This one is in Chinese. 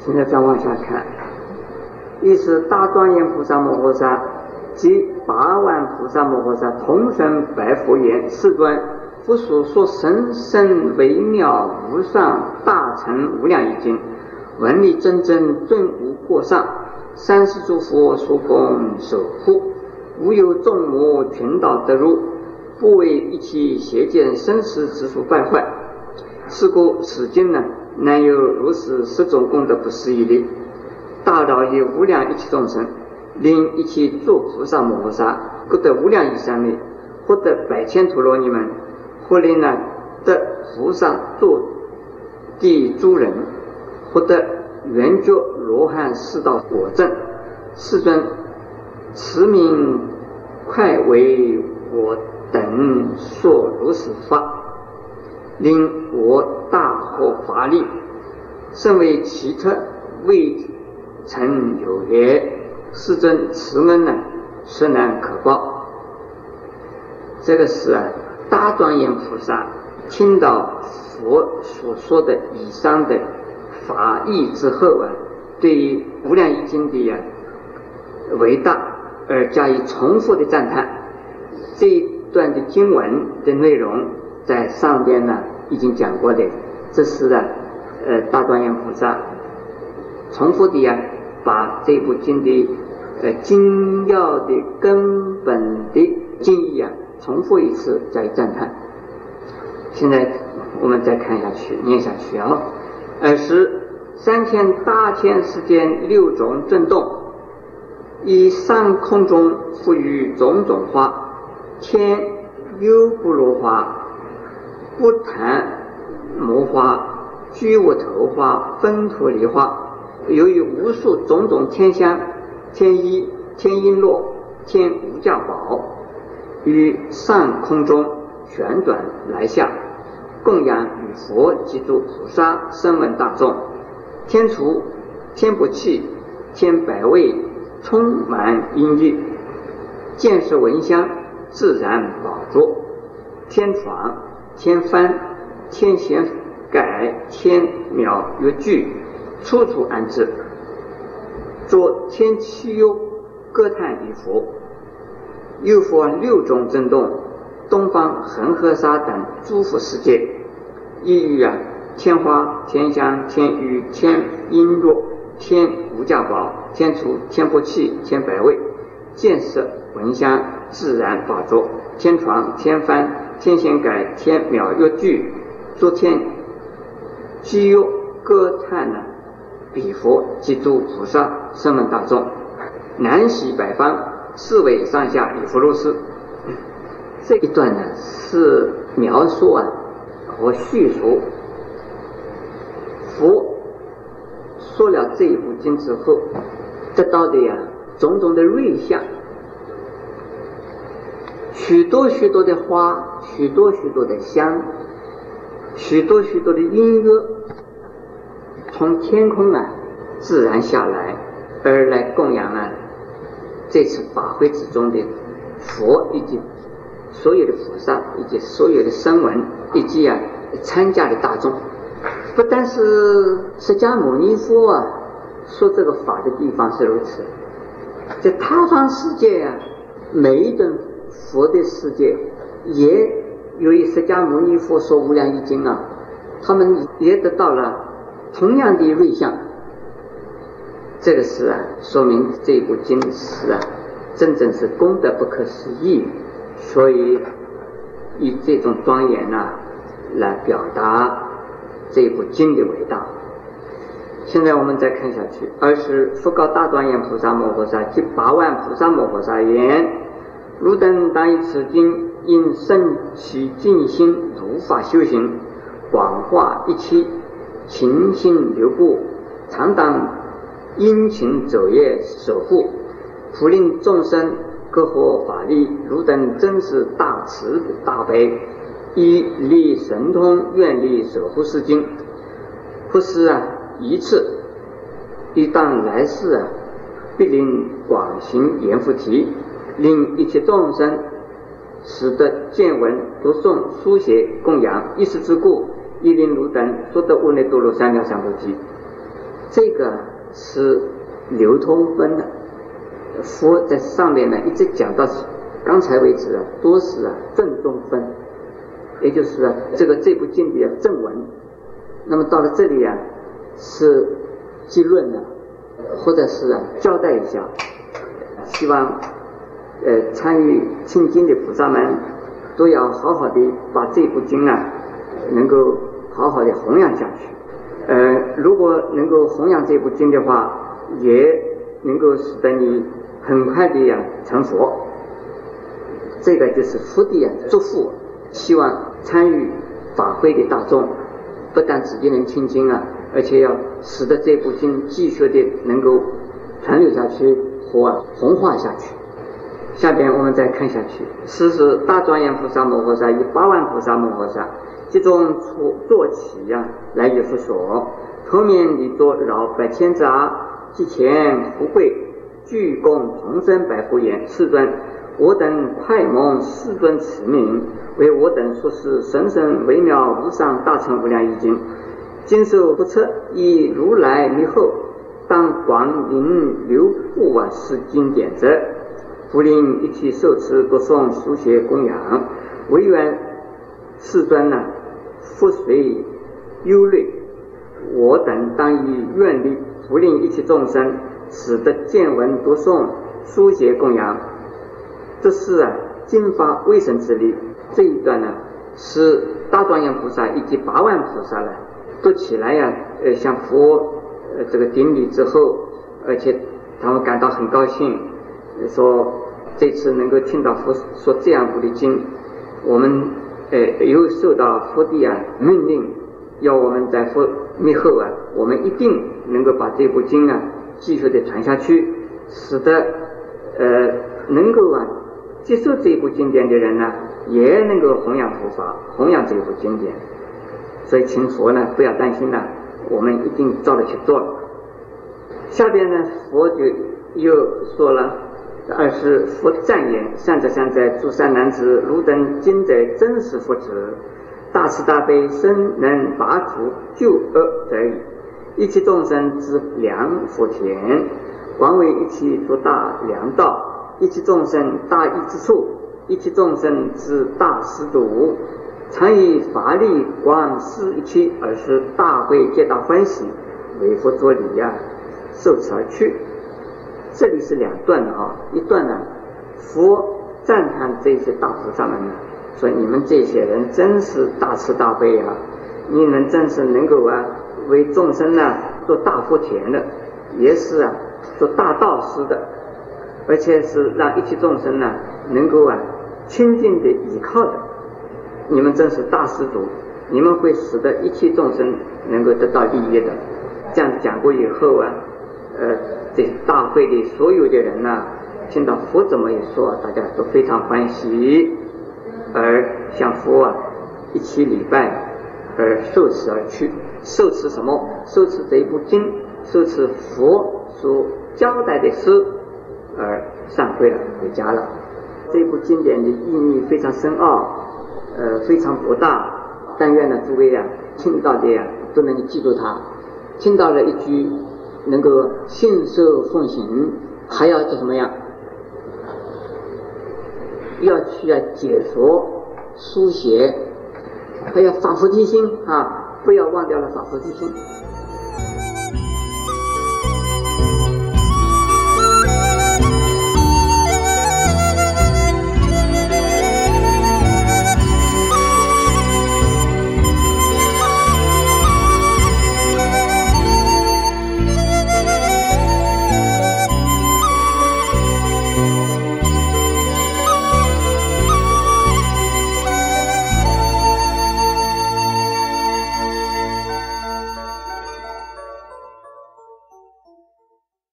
现在再往下看，一是大庄严菩萨摩诃萨及八万菩萨摩诃萨同生白佛言：“世尊，佛所说神圣微妙无上大乘无量义经，文理真真顿无过上，三世诸佛所供守护，无有众魔群岛得入，不为一切邪见生死之所败坏。是故此经呢。”难有如是十种功德不思议力，大饶于无量一切众生，令一切诸菩萨摩诃萨各得无量以上力，获得百千陀罗尼门，或令呢得菩萨作地诸人，获得圆觉罗汉四道果证。世尊，此名快为我等说如是法。令我大获法力，甚为奇特，未曾有也。世尊慈恩呢，实难可报。这个是啊，大庄严菩萨听到佛所说的以上的法义之后啊，对于无量易经的呀伟大而加以重复的赞叹。这一段的经文的内容在上边呢。已经讲过的，这是呢，呃，大庄严菩萨重复的呀，把这部经的呃精要的根本的经义啊，重复一次加以赞叹。现在我们再看下去，念下去啊。二是三千大千世间六种震动，以上空中赋予种种花，天优不如花。不谈魔花、居无头花、分土梨花，由于无数种种天香、天衣、天璎珞、天无价宝，于上空中旋转来下，供养与佛及诸菩萨、声闻大众，天厨、天不弃、天百味，充满音律，见识闻香，自然宝座，天床。天幡、天弦改、天苗乐具，处处安置。作天气忧歌叹于佛，又佛六种震动，东方恒河沙等诸佛世界，意欲啊，天花、天香、天雨、天璎珞、天无价宝、天厨、天波器、天百味，见色闻香，自然法作。天床、天幡。天仙改天妙乐具，诸天积忧歌叹呢，彼佛及诸菩萨声闻大众，南西北方四维上下彼佛如是。这一段呢是描述啊和叙述佛说了这一部经之后得到的呀种种的瑞相。许多许多的花，许多许多的香，许多许多的音乐，从天空啊自然下来，而来供养了这次法会之中的佛以及所有的菩萨以及所有的声闻以及啊参加的大众。不但是释迦牟尼佛啊说这个法的地方是如此，在他方世界啊，每一顿。佛的世界也由于释迦牟尼佛说无量易经啊，他们也得到了同样的瑞相。这个是啊，说明这部经是啊，真正是功德不可思议，所以以这种庄严呐来表达这部经的伟大。现在我们再看下去，二是佛告大庄严菩萨摩诃萨及八万菩萨摩诃萨言。汝等当以此经，应生起静心，如法修行，广化一切勤心留步，常当殷勤昼夜守护，普令众生各获法力。汝等真是大慈大悲，以力神通，愿力守护世经，不是啊一次，一旦来世啊，必令广行严复提。令一切众生使得见闻读诵书写供养一时之故，一令汝等所得无内多罗三藐三菩提。这个是流通分的。佛在上面呢一直讲到刚才为止啊，多是啊正中分，也就是啊这个这部经的正文。那么到了这里啊，是结论呢，或者是啊交代一下，希望呃参与听经的菩萨们都要好好的把这部经啊能够好好的弘扬下去。呃，如果能够弘扬这部经的话，也能够使得你很快的呀成佛。这个就是福地啊，祝福，希望参与法会的大众。不但自己能听经啊，而且要使得这部经继续的能够传流下去和弘化下去。下边我们再看下去，此是大庄严菩萨摩诃萨以八万菩萨摩诃萨集中出坐起呀，来与佛说，后面礼作绕百千匝，即前富贵，鞠躬同生百佛言：世尊。我等快蒙世尊慈名，为我等说是神圣微妙无上大乘无量义经，经受不测，以如来密后，当广陵流布啊，是经典者，福令一起受持读诵书写供养，唯愿世尊呢，复随忧虑，我等当以愿力福令一切众生，使得见闻读诵书写供养。这是啊，经发威神之力。这一段呢，是大庄严菩萨以及八万菩萨呢，都起来呀，呃，向佛呃这个顶礼之后，而且他们感到很高兴，说这次能够听到佛说这样一部的经，我们呃又受到佛的啊命令，要我们在佛灭后啊，我们一定能够把这部经啊继续的传下去，使得呃能够啊。接受这部经典的人呢，也能够弘扬佛法，弘扬这部经典。所以，请佛呢不要担心了，我们一定照着去做。下边呢，佛就又说了：二是佛赞言，善哉善哉，诸善男子，汝等今在真实佛子，大慈大悲，深能拔除救恶者矣。一切众生之良福田，广为一切诸大良道。一切众生大义之处，一切众生之大施主，常以法力广施一切，而是大会皆大欢喜，为佛作礼呀，受持而去。这里是两段的啊，一段呢，佛赞叹这些大菩萨们呢，说你们这些人真是大慈大悲啊，你们真是能够啊为众生呢做大福田的，也是啊做大道师的。而且是让一切众生呢，能够啊亲近的依靠的。你们真是大师主，你们会使得一切众生能够得到利益的。这样讲过以后啊，呃，这大会的所有的人呢，听到佛这么一说，大家都非常欢喜，而向佛啊一起礼拜，而受持而去。受持什么？受持这一部经，受持佛所交代的事。而散会了，回家了。这部经典的意义非常深奥，呃，非常博大。但愿呢，诸位啊，听到的呀，都能够记住它。听到了一句，能够信受奉行，还要做什么呀？要去啊解说、书写，还要反复提心啊，不要忘掉了反复提心。